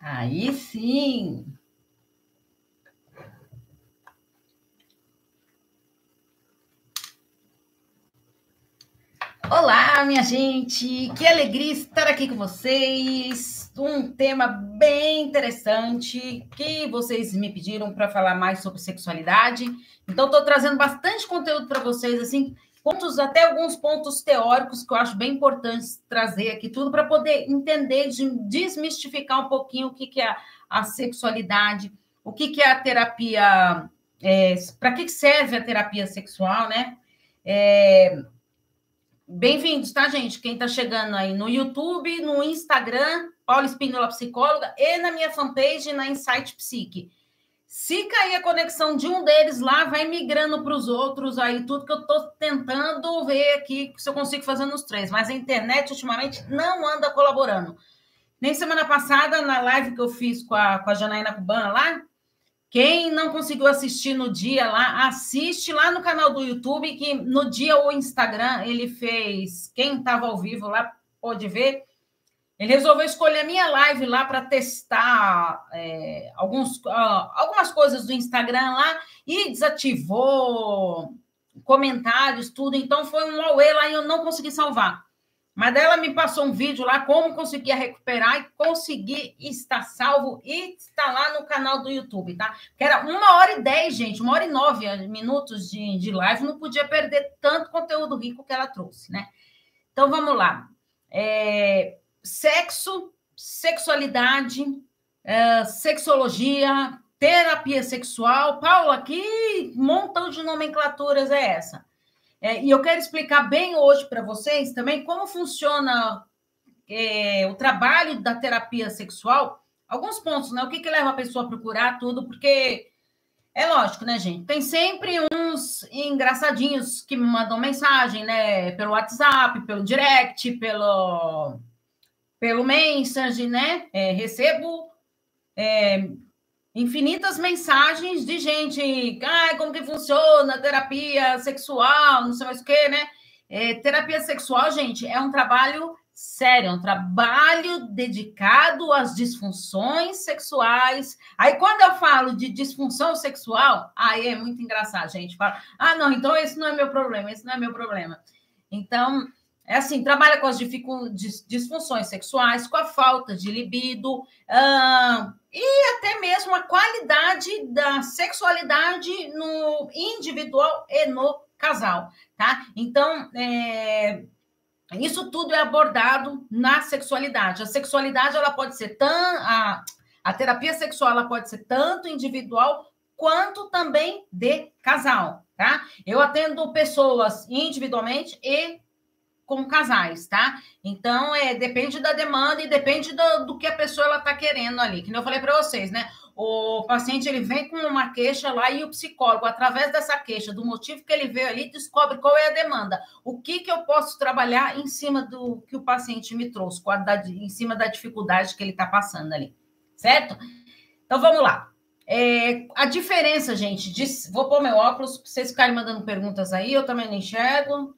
Aí sim. Minha gente! Que alegria estar aqui com vocês. Um tema bem interessante que vocês me pediram para falar mais sobre sexualidade. Então, estou trazendo bastante conteúdo para vocês, assim, pontos, até alguns pontos teóricos que eu acho bem importantes trazer aqui, tudo para poder entender, desmistificar um pouquinho o que, que é a, sexualidade, o que, que é a terapia, é, para que serve a terapia sexual, né? É, Bem-vindos, tá, gente? Quem está chegando aí no YouTube, no Instagram, Paula Espínola Psicóloga, e na minha fanpage, na Insight Psique. Se cair a conexão de um deles lá, vai migrando para os outros aí, tudo que eu estou tentando ver aqui, se eu consigo fazer nos três. Mas a internet, ultimamente, não anda colaborando. Nem semana passada, na live que eu fiz com a, com a Janaína Cubana lá, quem não conseguiu assistir no dia lá, assiste lá no canal do YouTube, que no dia o Instagram ele fez. Quem estava ao vivo lá pode ver. Ele resolveu escolher a minha live lá para testar é, alguns, uh, algumas coisas do Instagram lá e desativou comentários, tudo. Então foi um auê lá e eu não consegui salvar. Mas ela me passou um vídeo lá, como conseguir recuperar e conseguir estar salvo e está lá no canal do YouTube, tá? Que era uma hora e dez, gente, uma hora e nove minutos de, de live, não podia perder tanto conteúdo rico que ela trouxe, né? Então vamos lá. É, sexo, sexualidade, é, sexologia, terapia sexual. Paula, que montão de nomenclaturas é essa? É, e eu quero explicar bem hoje para vocês também como funciona é, o trabalho da terapia sexual. Alguns pontos, né? O que, que leva a pessoa a procurar tudo, porque é lógico, né, gente? Tem sempre uns engraçadinhos que me mandam mensagem, né? Pelo WhatsApp, pelo direct, pelo, pelo Messenger, né? É, recebo é, infinitas mensagens de gente, ah, como que funciona terapia sexual, não sei mais o que, né? É, terapia sexual, gente, é um trabalho sério, é um trabalho dedicado às disfunções sexuais. Aí, quando eu falo de disfunção sexual, aí é muito engraçado, gente. Fala, ah, não, então esse não é meu problema, esse não é meu problema. Então, é assim, trabalha com as disfunções sexuais, com a falta de libido, uh, e até mesmo a qualidade da sexualidade no individual e no casal, tá? Então, é, isso tudo é abordado na sexualidade. A sexualidade, ela pode ser tão... A, a terapia sexual, ela pode ser tanto individual quanto também de casal, tá? Eu atendo pessoas individualmente e com casais, tá? Então, é, depende da demanda e depende do, do que a pessoa ela tá querendo ali. Que eu falei para vocês, né? O paciente ele vem com uma queixa lá e o psicólogo, através dessa queixa, do motivo que ele veio ali, descobre qual é a demanda. O que, que eu posso trabalhar em cima do que o paciente me trouxe, em cima da dificuldade que ele está passando ali, certo? Então vamos lá. É, a diferença, gente, de, vou pôr meu óculos, vocês ficarem mandando perguntas aí, eu também não enxergo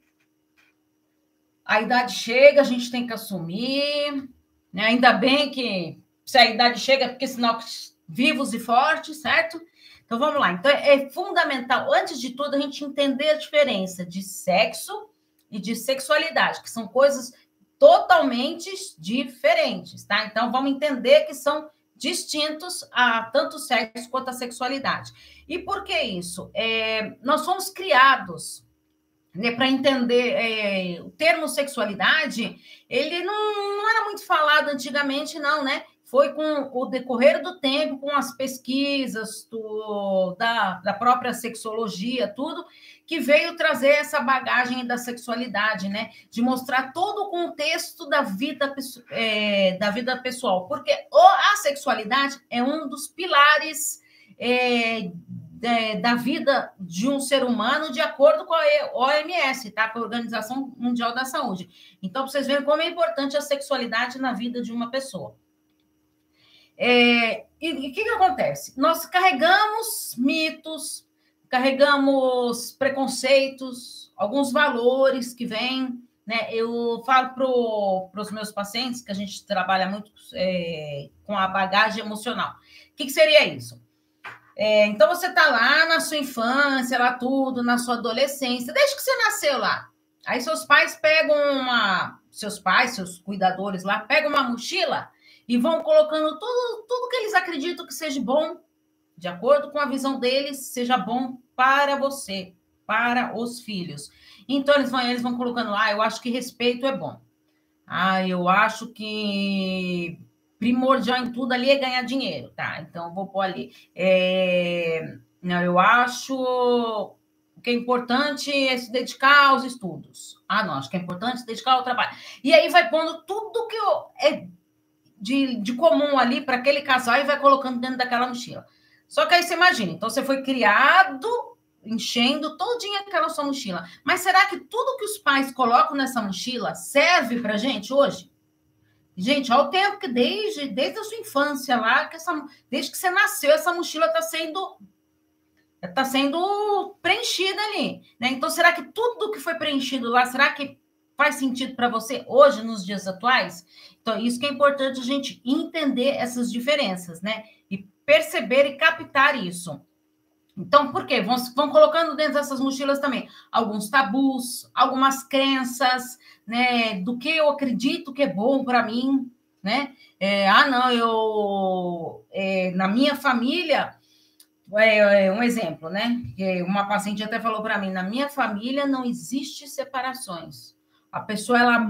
a idade chega, a gente tem que assumir, né? Ainda bem que se a idade chega, é porque senão vivos e fortes, certo? Então vamos lá. Então é fundamental, antes de tudo, a gente entender a diferença de sexo e de sexualidade, que são coisas totalmente diferentes, tá? Então vamos entender que são distintos a tanto sexo quanto a sexualidade. E por que isso? É, nós somos criados né, para entender é, o termo sexualidade, ele não, não era muito falado antigamente, não, né? Foi com o decorrer do tempo, com as pesquisas do, da, da própria sexologia, tudo, que veio trazer essa bagagem da sexualidade, né? De mostrar todo o contexto da vida, é, da vida pessoal. Porque a sexualidade é um dos pilares é, é, da vida de um ser humano de acordo com a OMS, tá? Com a Organização Mundial da Saúde. Então, vocês verem como é importante a sexualidade na vida de uma pessoa. É, e o que, que acontece? Nós carregamos mitos, carregamos preconceitos, alguns valores que vêm. Né? Eu falo para os meus pacientes que a gente trabalha muito é, com a bagagem emocional. O que, que seria isso? É, então você está lá na sua infância, lá tudo, na sua adolescência, desde que você nasceu lá. Aí seus pais pegam uma. Seus pais, seus cuidadores lá, pegam uma mochila e vão colocando tudo, tudo que eles acreditam que seja bom, de acordo com a visão deles, seja bom para você, para os filhos. Então eles vão, eles vão colocando lá, ah, eu acho que respeito é bom. Ah, eu acho que primordial em tudo ali é ganhar dinheiro, tá? Então vou pôr ali. É, não, eu acho que é importante é se dedicar aos estudos. Ah, não, acho que é importante se dedicar ao trabalho. E aí vai pondo tudo que é de, de comum ali para aquele casal e vai colocando dentro daquela mochila. Só que aí você imagina, então você foi criado enchendo todinha aquela sua mochila. Mas será que tudo que os pais colocam nessa mochila serve para gente hoje? Gente, olha o tempo que desde, desde a sua infância lá, que essa, desde que você nasceu, essa mochila está sendo está sendo preenchida ali, né? Então, será que tudo que foi preenchido lá, será que faz sentido para você hoje, nos dias atuais? Então, isso que é importante a gente entender essas diferenças, né? E perceber e captar isso. Então, por quê? Vão, vão colocando dentro dessas mochilas também alguns tabus, algumas crenças, né? Do que eu acredito que é bom para mim, né? É, ah, não, eu. É, na minha família. É, é um exemplo, né? Uma paciente até falou para mim: na minha família não existe separações. A pessoa ela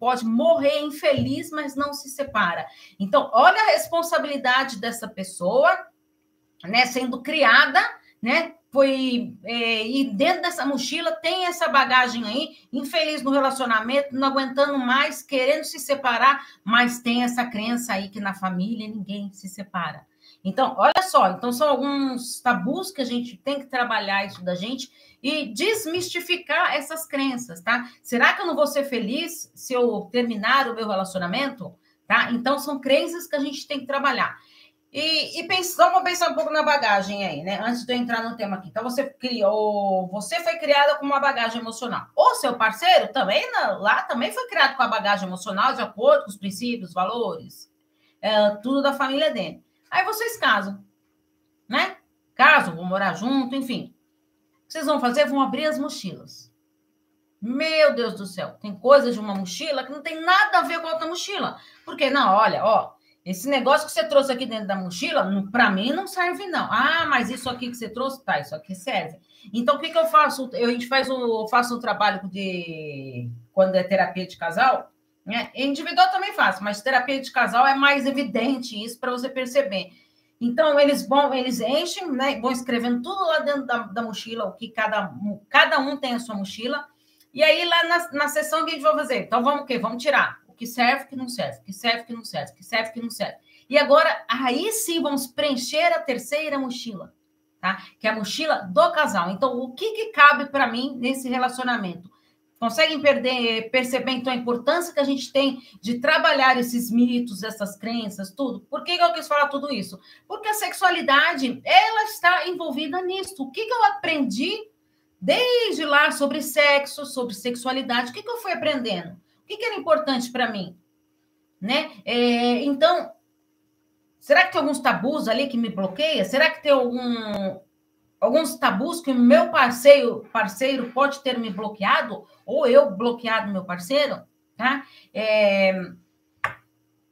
pode morrer infeliz, mas não se separa. Então, olha a responsabilidade dessa pessoa, né, sendo criada, né, foi é, e dentro dessa mochila tem essa bagagem aí, infeliz no relacionamento, não aguentando mais, querendo se separar, mas tem essa crença aí que na família ninguém se separa. Então, olha só, então são alguns tabus que a gente tem que trabalhar isso da gente e desmistificar essas crenças, tá? Será que eu não vou ser feliz se eu terminar o meu relacionamento? Tá? Então, são crenças que a gente tem que trabalhar. E, e vamos pensar um pouco na bagagem aí, né? Antes de eu entrar no tema aqui. Então, você criou, você foi criada com uma bagagem emocional. O seu parceiro também, lá também foi criado com a bagagem emocional, de acordo com os princípios, valores, é, tudo da família dele. Aí vocês casam, né? Casam, vão morar junto, enfim que vocês vão fazer? Vão abrir as mochilas. Meu Deus do céu, tem coisa de uma mochila que não tem nada a ver com outra mochila. Porque, não, olha, ó, esse negócio que você trouxe aqui dentro da mochila, para mim não serve, não. Ah, mas isso aqui que você trouxe, tá, isso aqui serve. Então, o que, que eu faço? Eu, a gente faz o, faço um trabalho de. Quando é terapia de casal, né? Individual também faço, mas terapia de casal é mais evidente isso para você perceber. Então, eles vão, eles enchem, né? Vão escrevendo tudo lá dentro da, da mochila, o que cada, cada um tem a sua mochila. E aí, lá na, na sessão, o que a gente vai fazer? Então, vamos o quê? Vamos tirar que serve, que não serve, que serve, que não serve, que serve, que não serve. E agora, aí sim, vamos preencher a terceira mochila, tá? Que é a mochila do casal. Então, o que, que cabe para mim nesse relacionamento? Conseguem perder, perceber, então, a importância que a gente tem de trabalhar esses mitos, essas crenças, tudo? Por que eu quis falar tudo isso? Porque a sexualidade, ela está envolvida nisso. O que, que eu aprendi desde lá sobre sexo, sobre sexualidade? O que, que eu fui aprendendo? Que, que era importante para mim? Né? É, então, será que tem alguns tabus ali que me bloqueia? Será que tem algum, alguns tabus que o meu parceiro, parceiro pode ter me bloqueado? ou eu bloqueado meu parceiro, tá? É,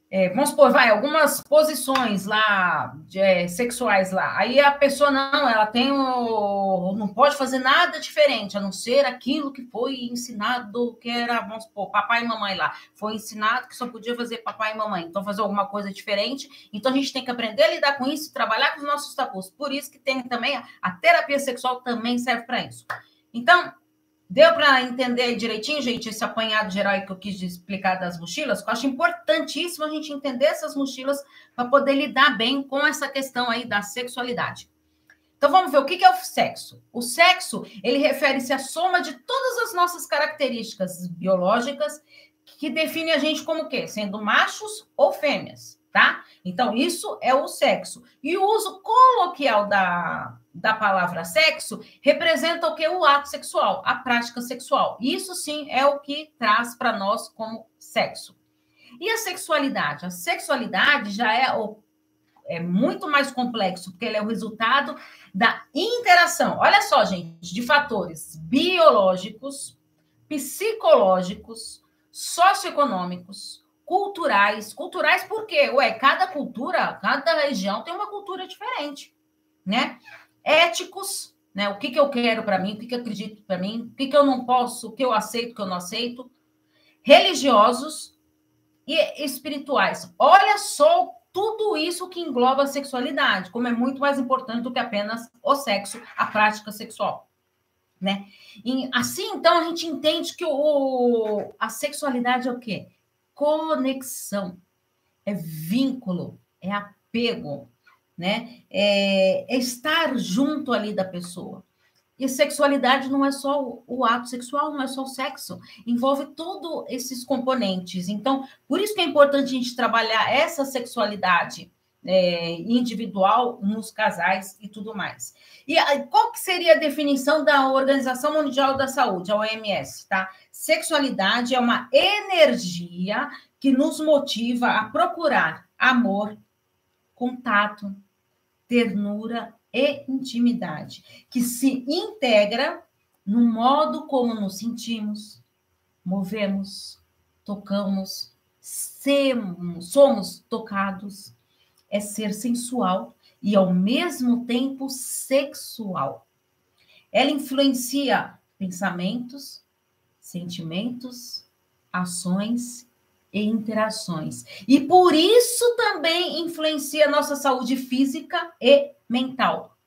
é, vamos supor, vai, algumas posições lá, de, é, sexuais lá. Aí a pessoa não, ela tem o. não pode fazer nada diferente, a não ser aquilo que foi ensinado, que era, vamos supor, papai e mamãe lá. Foi ensinado que só podia fazer papai e mamãe. Então, fazer alguma coisa diferente. Então, a gente tem que aprender a lidar com isso, trabalhar com os nossos tabus. Por isso que tem também a, a terapia sexual também serve para isso. Então, Deu para entender direitinho, gente, esse apanhado geral que eu quis explicar das mochilas? Eu acho importantíssimo a gente entender essas mochilas para poder lidar bem com essa questão aí da sexualidade. Então vamos ver o que é o sexo. O sexo, ele refere-se à soma de todas as nossas características biológicas que define a gente como quê? Sendo machos ou fêmeas, tá? Então isso é o sexo. E o uso coloquial da, da palavra sexo representa o que? O ato sexual, a prática sexual. Isso sim é o que traz para nós como sexo. E a sexualidade? A sexualidade já é, o, é muito mais complexo, porque ele é o resultado da interação. Olha só, gente, de fatores biológicos, psicológicos, socioeconômicos, culturais. Culturais por quê? Ué, cada cultura, cada região tem uma cultura diferente, né? Éticos, né? O que, que eu quero para mim, o que, que eu acredito para mim, o que, que eu não posso, o que eu aceito, o que eu não aceito. Religiosos e espirituais. Olha só tudo isso que engloba a sexualidade, como é muito mais importante do que apenas o sexo, a prática sexual. Né? E assim, então, a gente entende que o, a sexualidade é o quê? Conexão, é vínculo, é apego, né? É, é estar junto ali da pessoa. E sexualidade não é só o, o, ato sexual, não é só o sexo, envolve todos esses componentes. Então, por isso que é importante a gente trabalhar essa sexualidade é, individual nos casais e tudo mais. E qual que seria a definição da Organização Mundial da Saúde, a OMS, tá? Sexualidade é uma energia que nos motiva a procurar amor, contato, ternura e intimidade, que se integra no modo como nos sentimos, movemos, tocamos, semos, somos tocados, é ser sensual e ao mesmo tempo sexual. Ela influencia pensamentos, sentimentos, ações e interações. E por isso também influencia nossa saúde física e mental.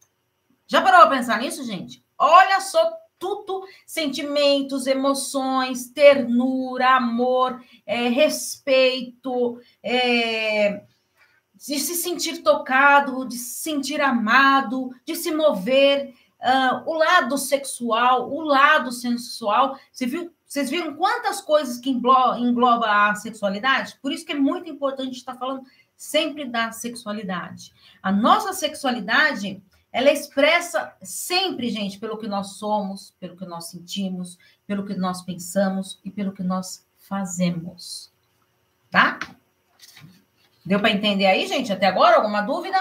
Já parou para pensar nisso, gente? Olha só tudo, sentimentos, emoções, ternura, amor, é, respeito, é, de se sentir tocado, de se sentir amado, de se mover, uh, o lado sexual, o lado sensual. Você viu, vocês viram quantas coisas que engloba, a sexualidade? Por isso que é muito importante estar falando sempre da sexualidade. A nossa sexualidade, ela é expressa sempre, gente, pelo que nós somos, pelo que nós sentimos, pelo que nós pensamos e pelo que nós fazemos. Tá? Deu para entender aí, gente, até agora? Alguma dúvida?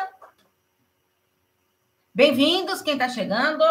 Bem-vindos, quem está chegando.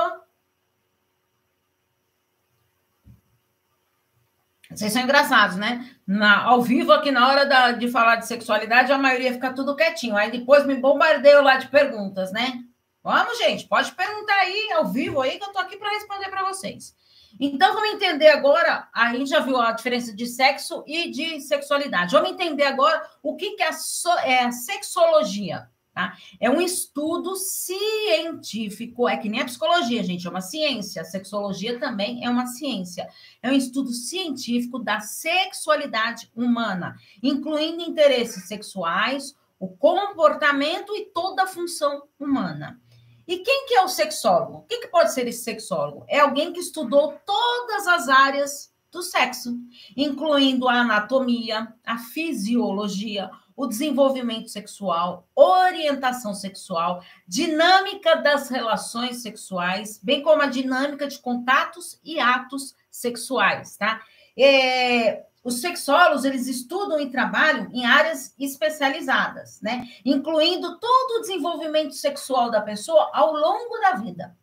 Vocês são engraçados, né? Na, ao vivo, aqui na hora da, de falar de sexualidade, a maioria fica tudo quietinho. Aí depois me bombardeio lá de perguntas, né? Vamos, gente, pode perguntar aí ao vivo aí que eu tô aqui para responder para vocês. Então, vamos entender agora. A gente já viu a diferença de sexo e de sexualidade. Vamos entender agora o que, que é, so, é sexologia. Tá? É um estudo científico, é que nem a psicologia, gente, é uma ciência. A sexologia também é uma ciência. É um estudo científico da sexualidade humana, incluindo interesses sexuais, o comportamento e toda a função humana. E quem que é o sexólogo? O que, que pode ser esse sexólogo? É alguém que estudou todas as áreas do sexo, incluindo a anatomia, a fisiologia, o desenvolvimento sexual, orientação sexual, dinâmica das relações sexuais, bem como a dinâmica de contatos e atos sexuais, tá? É, os sexólogos, eles estudam e trabalham em áreas especializadas, né? Incluindo todo o desenvolvimento sexual da pessoa ao longo da vida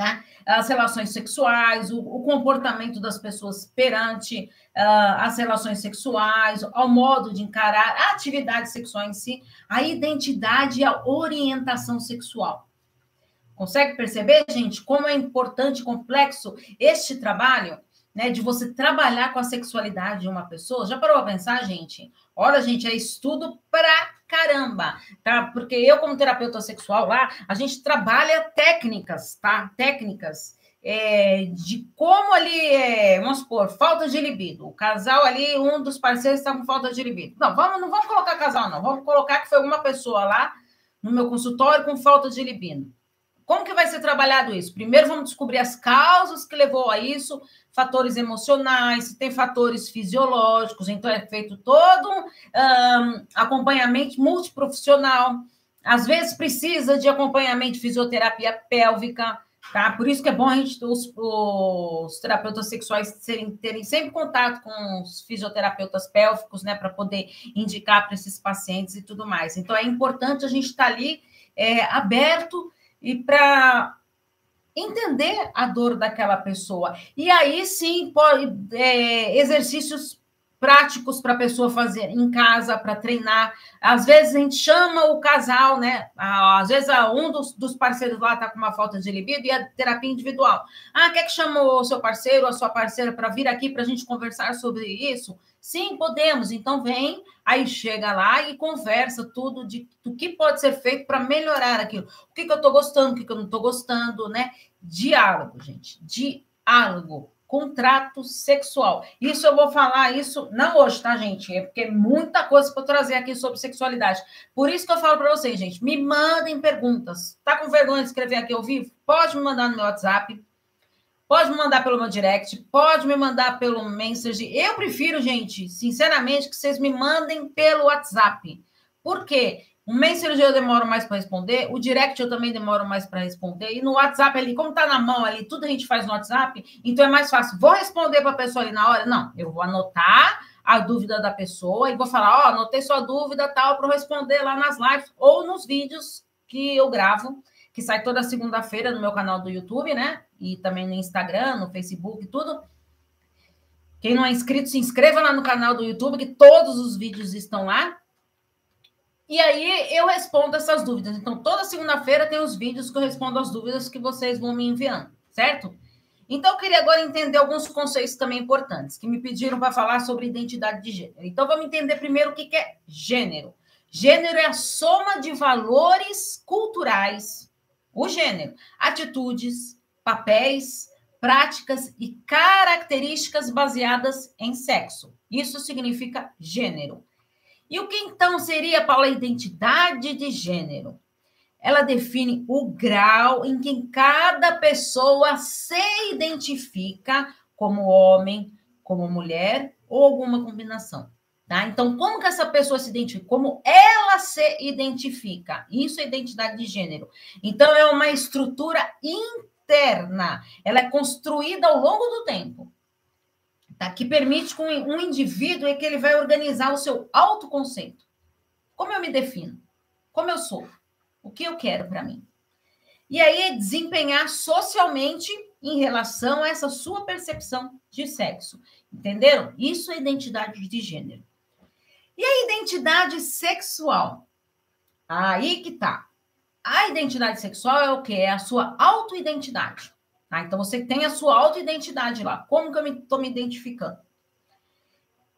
tá? As relações sexuais, o, o comportamento das pessoas perante uh, as relações sexuais, ao modo de encarar a atividade sexual em si, a identidade e a orientação sexual. Consegue perceber, gente, como é importante e complexo este trabalho? Né, de você trabalhar com a sexualidade de uma pessoa, já parou a pensar, gente? Olha, gente, é estudo pra caramba, tá? Porque eu, como terapeuta sexual lá, a gente trabalha técnicas, tá? Técnicas é, de como ali, é, vamos supor, falta de libido. O casal ali, um dos parceiros está com falta de libido. Não, vamos, não vamos colocar casal, não. Vamos colocar que foi uma pessoa lá no meu consultório com falta de libido Como que vai ser trabalhado isso? Primeiro vamos descobrir as causas que levou a isso, fatores emocionais, tem fatores fisiológicos, então é feito todo um acompanhamento multiprofissional. Às vezes precisa de acompanhamento de fisioterapia pélvica, tá? Por isso que é bom a gente, os, os terapeutas sexuais serem, terem sempre contato com os fisioterapeutas pélvicos, né, para poder indicar para esses pacientes e tudo mais. Então é importante a gente estar tá ali é, aberto e para entender a dor daquela pessoa. E aí sim, pode, é, exercícios práticos para a pessoa fazer em casa, para treinar. Às vezes a gente chama o casal, né? Às vezes um dos, dos parceiros lá está com uma falta de libido e a terapia individual. Ah, quer que chame o seu parceiro, a sua parceira para vir aqui para a gente conversar sobre isso? Sim, podemos. Então vem, aí chega lá e conversa tudo de do que pode ser feito para melhorar aquilo. O que, que eu estou gostando, o que, que eu não estou gostando, né? Diálogo, gente. Diálogo. Contrato sexual. Isso eu vou falar isso não hoje, tá, gente? É porque é muita coisa para trazer aqui sobre sexualidade. Por isso que eu falo para vocês, gente, me mandem perguntas. Tá com vergonha de escrever aqui ao vivo? Pode me mandar no meu WhatsApp Pode me mandar pelo meu direct, pode me mandar pelo message. Eu prefiro, gente, sinceramente, que vocês me mandem pelo WhatsApp. Por quê? O message eu demoro mais para responder, o direct eu também demoro mais para responder, e no WhatsApp ali, como tá na mão ali, tudo a gente faz no WhatsApp, então é mais fácil. Vou responder para a pessoa ali na hora? Não, eu vou anotar a dúvida da pessoa e vou falar, ó, oh, anotei sua dúvida tal para responder lá nas lives ou nos vídeos que eu gravo, que sai toda segunda-feira no meu canal do YouTube, né? E também no Instagram, no Facebook, tudo. Quem não é inscrito, se inscreva lá no canal do YouTube, que todos os vídeos estão lá. E aí eu respondo essas dúvidas. Então, toda segunda-feira tem os vídeos que eu respondo as dúvidas que vocês vão me enviando, certo? Então, eu queria agora entender alguns conceitos também importantes, que me pediram para falar sobre identidade de gênero. Então, vamos entender primeiro o que é gênero. Gênero é a soma de valores culturais, o gênero, atitudes, papéis, práticas e características baseadas em sexo. Isso significa gênero. E o que então seria, Paula, a identidade de gênero? Ela define o grau em que cada pessoa se identifica como homem, como mulher ou alguma combinação. Tá? Então, como que essa pessoa se identifica? Como ela se identifica? Isso é identidade de gênero. Então, é uma estrutura interna interna, ela é construída ao longo do tempo, tá? que permite que um indivíduo é que ele vai organizar o seu autoconceito. Como eu me defino? Como eu sou? O que eu quero para mim? E aí desempenhar socialmente em relação a essa sua percepção de sexo. Entenderam? Isso é identidade de gênero. E a identidade sexual? Aí que tá. A identidade sexual é o que? É a sua autoidentidade. Tá? Então, você tem a sua autoidentidade lá. Como que eu estou me, me, identificando?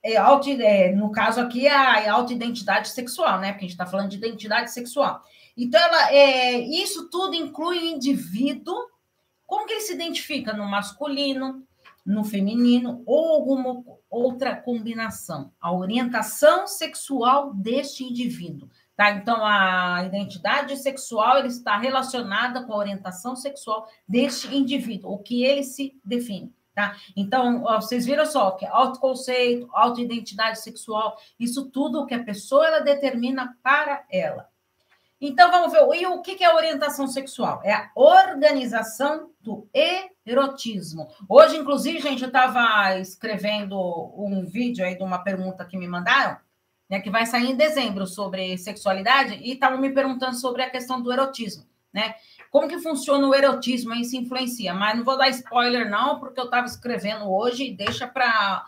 É, auto, é, no caso aqui, é a autoidentidade sexual, né? Porque a gente está falando de identidade sexual. Então, ela, é, isso tudo inclui o indivíduo, como que ele se identifica no masculino, no feminino ou alguma outra combinação. A orientação sexual deste indivíduo. Tá? Então, a identidade sexual ele está relacionada com a orientação sexual deste indivíduo, o que ele se define. Tá? Então, vocês viram só que autoconceito, autoidentidade sexual, isso tudo que a pessoa ela determina para ela. Então, vamos ver. E o que é orientação sexual? É a organização do erotismo. Hoje, inclusive, gente, eu estava escrevendo um vídeo aí de uma pergunta que me mandaram né, que vai sair em dezembro sobre sexualidade, e estavam me perguntando sobre a questão do erotismo, né? Como que funciona o erotismo e se influencia? Mas não vou dar spoiler, não, porque eu estava escrevendo hoje e deixa para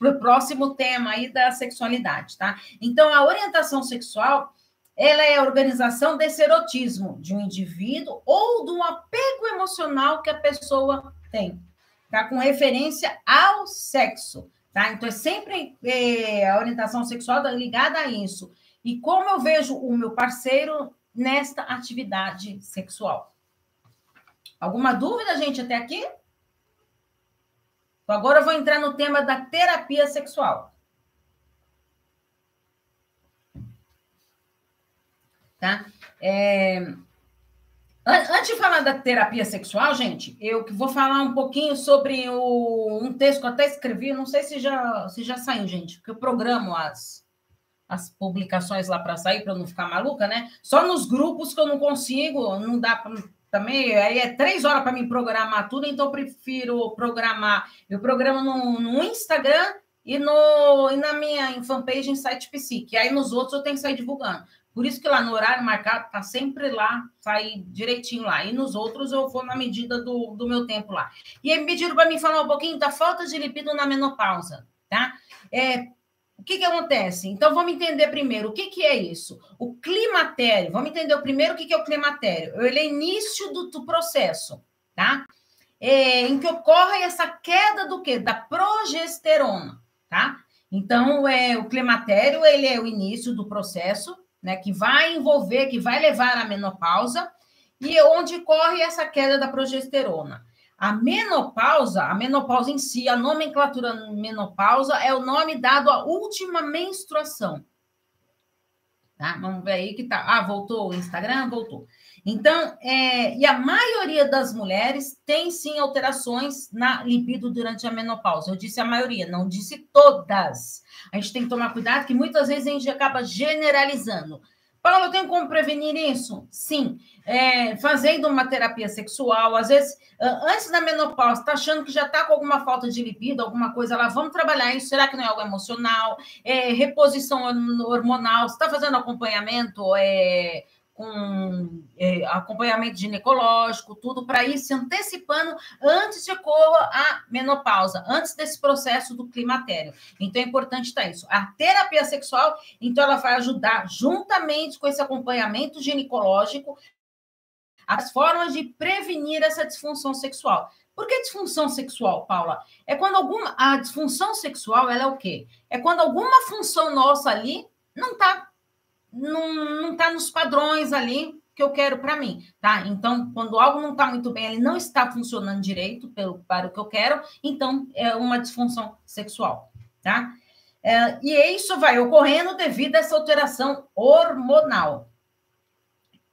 o próximo tema aí da sexualidade, tá? Então, a orientação sexual ela é a organização desse erotismo de um indivíduo ou do apego emocional que a pessoa tem, tá? Com referência ao sexo. Tá? Então, é sempre é, a orientação sexual ligada a isso. E como eu vejo o meu parceiro nesta atividade sexual. Alguma dúvida, gente, até aqui? Então, agora eu vou entrar no tema da terapia sexual. Tá? É... Antes de falar da terapia sexual, gente, eu vou falar um pouquinho sobre o, um texto que eu até escrevi, não sei se já, se já saiu, gente, porque eu programo as, as publicações lá para sair, para não ficar maluca, né? Só nos grupos que eu não consigo, não dá também, aí é três horas para mim programar tudo, então eu prefiro programar. Eu programo no, no Instagram e, no, e na minha fanpage em site psique. Aí nos outros eu tenho que sair divulgando. Por isso que lá no horário marcado tá sempre lá, sai direitinho lá. E nos outros eu vou na medida do, do meu tempo lá. E aí me pediram para mim falar um pouquinho da falta de libido na menopausa, tá? É, o que, que acontece? Então, vamos entender primeiro o que, que é isso. O climatério, vamos entender primeiro o que, que é o climatério. Ele é início do, do processo, tá? É, em que ocorre essa queda do quê? Da progesterona, tá? Então, é, o climatério, ele é o início do processo, né? Que vai envolver, que vai levar à menopausa, e onde corre essa queda da progesterona. A menopausa, a menopausa em si, a nomenclatura menopausa é o nome dado à última menstruação. Tá? Vamos ver aí que tá. Ah, voltou o Instagram? Voltou. Então, é, e a maioria das mulheres tem sim alterações na libido durante a menopausa. Eu disse a maioria, não disse todas. A gente tem que tomar cuidado, que muitas vezes a gente acaba generalizando. Paulo, eu tenho como prevenir isso? Sim. É, fazendo uma terapia sexual, às vezes, antes da menopausa, está achando que já está com alguma falta de libido, alguma coisa lá, vamos trabalhar isso. Será que não é algo emocional? É, reposição hormonal, você está fazendo acompanhamento? É, com é, acompanhamento ginecológico, tudo para ir se antecipando antes de ocorra a menopausa, antes desse processo do climatério. Então é importante estar tá isso. A terapia sexual, então, ela vai ajudar, juntamente com esse acompanhamento ginecológico, as formas de prevenir essa disfunção sexual. Por que disfunção sexual, Paula? É quando alguma. A disfunção sexual ela é o quê? É quando alguma função nossa ali não está não está nos padrões ali que eu quero para mim, tá? Então, quando algo não está muito bem, ele não está funcionando direito pelo, para o que eu quero, então é uma disfunção sexual, tá? É, e isso vai ocorrendo devido a essa alteração hormonal.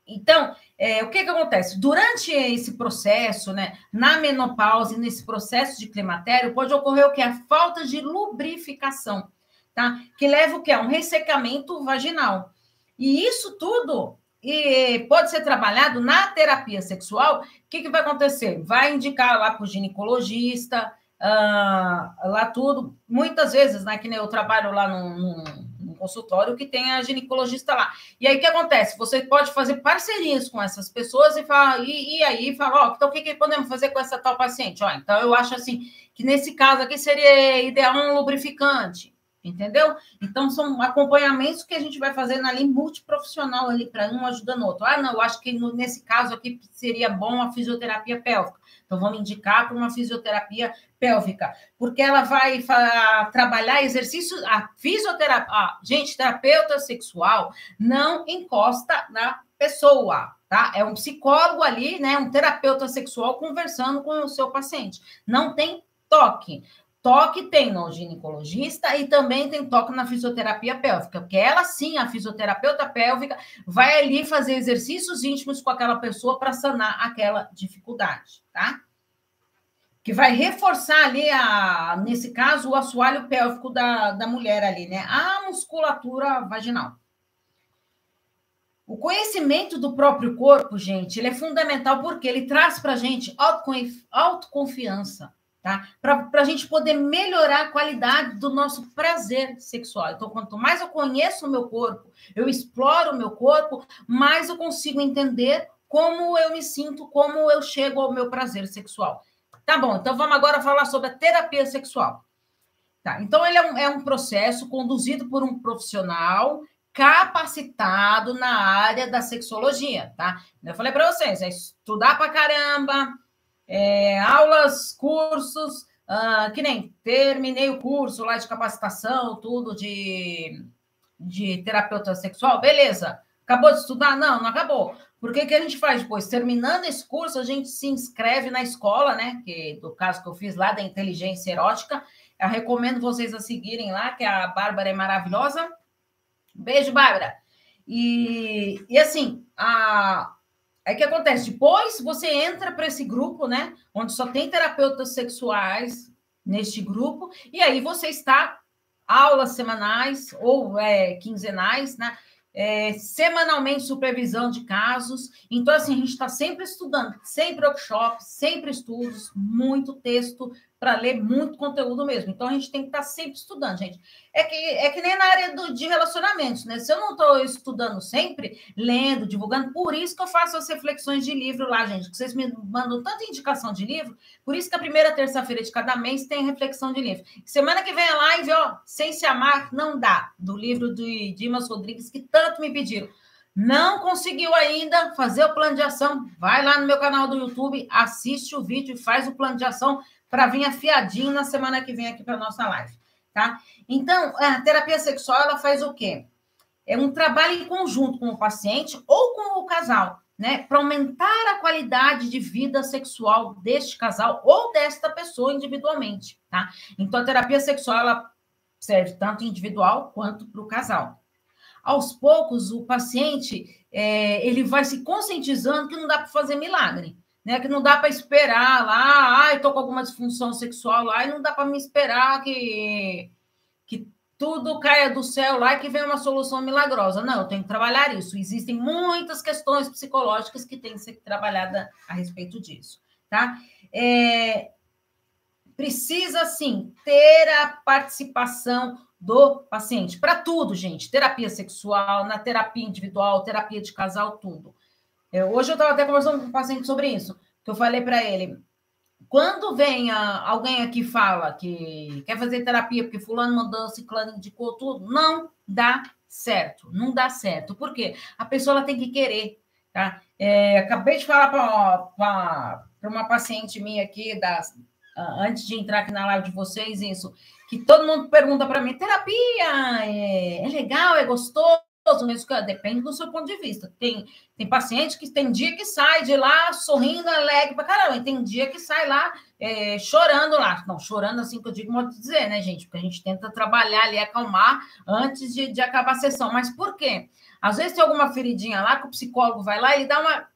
Então, é, o que, que acontece? Durante esse processo, né, na menopausa, nesse processo de climatério, pode ocorrer o que? A falta de lubrificação, tá? Que leva o que? A um ressecamento vaginal. E isso tudo e pode ser trabalhado na terapia sexual. O que, que vai acontecer? Vai indicar lá para o ginecologista, uh, lá tudo. Muitas vezes, né, que nem eu trabalho lá num, num, num, consultório que tem a ginecologista lá. E aí o que acontece? Você pode fazer parcerias com essas pessoas e, fala, e, e aí fala, ó, oh, então o que, que podemos fazer com essa tal paciente? Ó, então eu acho assim que nesse caso aqui seria ideal um lubrificante entendeu? Então, são acompanhamentos que a gente vai fazendo ali multiprofissional ali, para um ajudando o outro. Ah, não, eu acho que nesse caso aqui seria bom a fisioterapia pélvica. Então, vamos indicar para uma fisioterapia pélvica, porque ela vai trabalhar exercícios. A fisioterapia, ah, gente, terapeuta sexual não encosta na pessoa, tá? É um psicólogo ali, né? Um terapeuta sexual conversando com o seu paciente. Não tem toque. Toque tem no ginecologista e também tem toque na fisioterapia pélvica, porque ela sim, a fisioterapeuta pélvica, vai ali fazer exercícios íntimos com aquela pessoa para sanar aquela dificuldade, tá? Que vai reforçar ali, a, nesse caso, o assoalho pélvico da, da mulher ali, né? A musculatura vaginal. O conhecimento do próprio corpo, gente, ele é fundamental porque ele traz para a gente autoconfiança tá? Para a gente poder melhorar a qualidade do nosso prazer sexual. Então, quanto mais eu conheço o meu corpo, eu exploro o meu corpo, mais eu consigo entender como eu me sinto, como eu chego ao meu prazer sexual. Tá bom, então vamos agora falar sobre a terapia sexual. Tá, então ele é um, é um processo conduzido por um profissional capacitado na área da sexologia, tá? Eu falei para vocês, é estudar para caramba, é, aulas, cursos, uh, que nem terminei o curso lá de capacitação, tudo de, de terapeuta sexual, beleza. Acabou de estudar? Não, não acabou. Por que, que a gente faz depois? Terminando esse curso, a gente se inscreve na escola, né? Que do caso que eu fiz lá da inteligência erótica. Eu recomendo vocês a seguirem lá, que a Bárbara é maravilhosa. Beijo, Bárbara. E, e assim, a, Aí o que acontece? Depois você entra para esse grupo, né? Onde só tem terapeutas sexuais neste grupo, e aí você está aulas semanais ou é, quinzenais, né? É, semanalmente supervisão de casos. Então, assim, a gente está sempre estudando, sempre workshops, sempre estudos, muito texto, para ler muito conteúdo mesmo. Então a gente tem que estar tá sempre estudando, gente. É que, é que nem na área do, de relacionamentos, né? Se eu não estou estudando sempre, lendo, divulgando, por isso que eu faço as reflexões de livro lá, gente. Que vocês me mandam tanta indicação de livro, por isso que a primeira terça-feira de cada mês tem reflexão de livro. Semana que vem a live, ó, Sem Se Amar Não Dá, do livro de Dimas Rodrigues, que tanto me pediram. Não conseguiu ainda fazer o plano de ação? Vai lá no meu canal do YouTube, assiste o vídeo e faz o plano de ação para vir afiadinho na semana que vem aqui para nossa live, tá? Então, a terapia sexual ela faz o quê? É um trabalho em conjunto com o paciente ou com o casal, né? Para aumentar a qualidade de vida sexual deste casal ou desta pessoa individualmente, tá? Então, a terapia sexual ela serve tanto individual quanto para o casal. Aos poucos, o paciente é, ele vai se conscientizando que não dá para fazer milagre né? Que não dá para esperar lá, ai, estou com alguma disfunção sexual lá, e não dá para me esperar que, que tudo caia do céu lá e que venha uma solução milagrosa. Não, eu tenho que trabalhar isso. Existem muitas questões psicológicas que têm que ser trabalhadas a respeito disso, tá? É, precisa, sim, ter a participação do paciente para tudo, gente. Terapia sexual, na terapia individual, terapia de casal, tudo. É, hoje eu estava até conversando com um paciente sobre isso, que eu falei para ele, quando vem a, alguém aqui fala que quer fazer terapia porque fulano mandou, ciclano indicou tudo, não dá certo, não dá certo. Por quê? A pessoa ela tem que querer, tá? É, acabei de falar para uma paciente minha aqui, das, antes de entrar aqui na live de vocês, isso, que todo mundo pergunta para mim, terapia é, é legal, é gostoso? Mesmo, depende do seu ponto de vista. Tem, tem paciente que tem dia que sai de lá sorrindo, alegre pra caramba, e tem dia que sai lá é, chorando lá. Não, chorando assim que eu digo, modo de dizer, né, gente? Porque a gente tenta trabalhar ali, acalmar antes de, de acabar a sessão. Mas por quê? Às vezes tem alguma feridinha lá que o psicólogo vai lá e dá uma.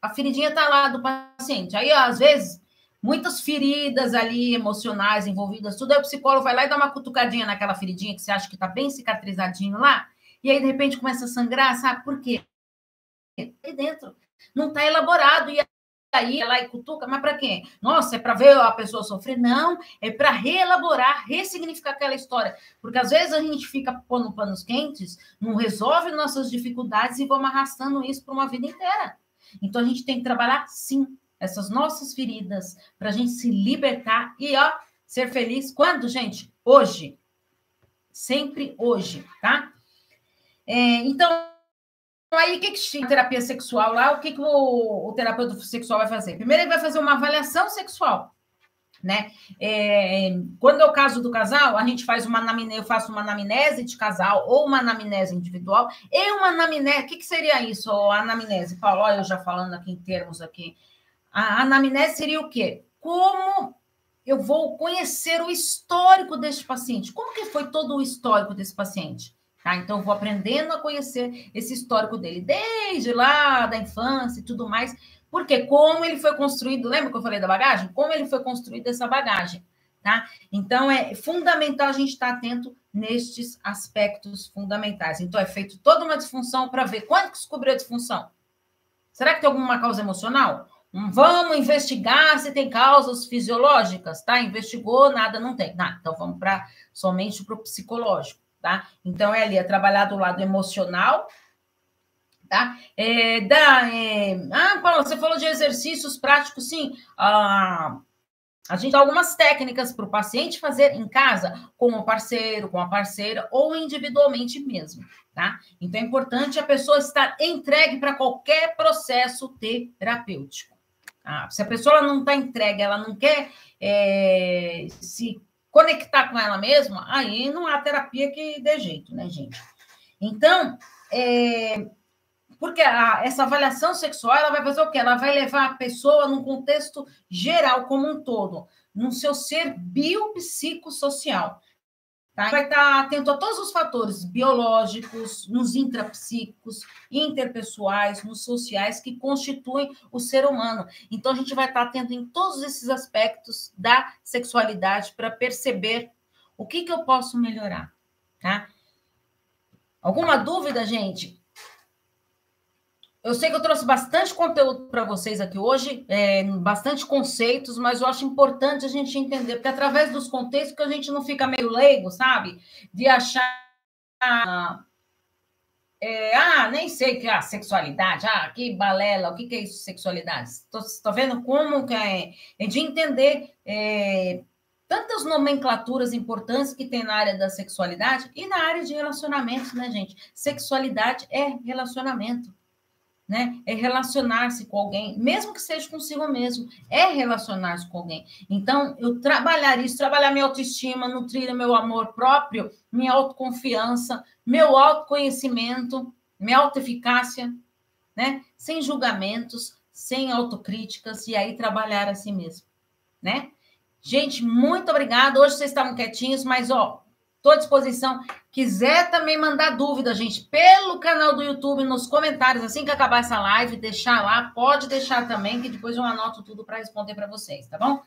A feridinha tá lá do paciente. Aí, às vezes, muitas feridas ali emocionais envolvidas, tudo. Aí o psicólogo vai lá e dá uma cutucadinha naquela feridinha que você acha que tá bem cicatrizadinho lá e aí de repente começa a sangrar, sabe por quê? Aí dentro não está elaborado e aí ela e cutuca, mas para quê? Nossa, é para ver a pessoa sofrer? Não, é para reelaborar, ressignificar aquela história, porque às vezes a gente fica pondo panos quentes, não resolve nossas dificuldades e vamos arrastando isso para uma vida inteira. Então a gente tem que trabalhar sim essas nossas feridas para a gente se libertar e ó ser feliz quando, gente? Hoje. Sempre hoje, tá? É, então, aí o que, que terapia sexual lá, o que, que o, o, terapeuta sexual vai fazer? Primeiro, ele vai fazer uma avaliação sexual. Né? É, quando é o caso do casal, a gente faz uma anamnese, eu faço uma anamnese de casal ou uma anamnese individual e uma anamnese. O que, que seria isso, a anamnese? Paulo, olha, eu já falando aqui em termos aqui. A anamnese seria o quê? Como eu vou conhecer o histórico deste paciente? Como que foi todo o histórico desse paciente? Tá? Então, vou aprendendo a conhecer esse histórico dele, desde lá da infância e tudo mais. Porque como ele foi construído, lembra que eu falei da bagagem? Como ele foi construído essa bagagem, tá? Então, é fundamental a gente estar atento nestes aspectos fundamentais. Então, é feito toda uma disfunção para ver quando descobriu a disfunção. Será que tem alguma causa emocional? Vamos investigar se tem causas fisiológicas, tá? Investigou, nada não tem. Então vamos para somente para o psicológico tá? Então, é ali, é trabalhar do lado emocional, tá? É, da, é... Ah, Paulo, você falou de exercícios práticos, sim. Ah, a gente dá algumas técnicas para o paciente fazer em casa, com o parceiro, com a parceira, ou individualmente mesmo, tá? Então, é importante a pessoa estar entregue para qualquer processo terapêutico. Tá? Se a pessoa não está entregue, ela não quer é, se conectar com ela mesma, aí não há terapia que dê jeito, né, gente? Então, é, porque a, essa avaliação sexual ela vai fazer o quê? Ela vai levar a pessoa num contexto geral, como um todo, no seu ser biopsicossocial. Tá? Vai estar atento a todos os fatores biológicos, nos intrapsíquicos, interpessoais, nos sociais que constituem o ser humano. Então, a gente vai estar atento em todos esses aspectos da sexualidade para perceber o que, que eu posso melhorar. Tá? Alguma dúvida, gente? Eu sei que eu trouxe bastante conteúdo para vocês aqui hoje, é, bastante conceitos, mas eu acho importante a gente entender, porque através dos contextos que a gente não fica meio leigo, sabe? De achar. É, ah, nem sei que é a sexualidade, ah, que balela, o que, que é isso, sexualidade? Estou vendo como que é, é de entender é, tantas nomenclaturas importantes que tem na área da sexualidade e na área de relacionamentos, né, gente? Sexualidade é relacionamento né? É relacionar-se com alguém, mesmo que seja consigo mesmo, é relacionar-se com alguém. Então, eu trabalhar isso, trabalhar minha autoestima, nutrir meu amor próprio, minha autoconfiança, meu autoconhecimento, minha autoeficácia, né? Sem julgamentos, sem autocríticas, e aí trabalhar a si mesmo, né? Gente, muito obrigada. Hoje vocês estavam quietinhos, mas ó, Estou à disposição. Quiser também mandar dúvida, gente, pelo canal do YouTube, nos comentários, assim que acabar essa live, deixar lá, pode deixar também, que depois eu anoto tudo para responder para vocês, tá bom?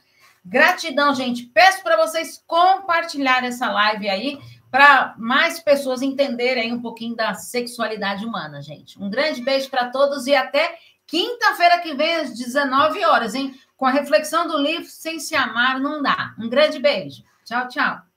Gratidão, gente. Peço para vocês compartilhar essa live aí para mais pessoas entenderem um pouquinho da sexualidade humana, gente. Um grande beijo para todos e até quinta-feira que vem às 19 horas, hein? Com a reflexão do livro Sem se amar não dá. Um grande beijo. Tchau, tchau.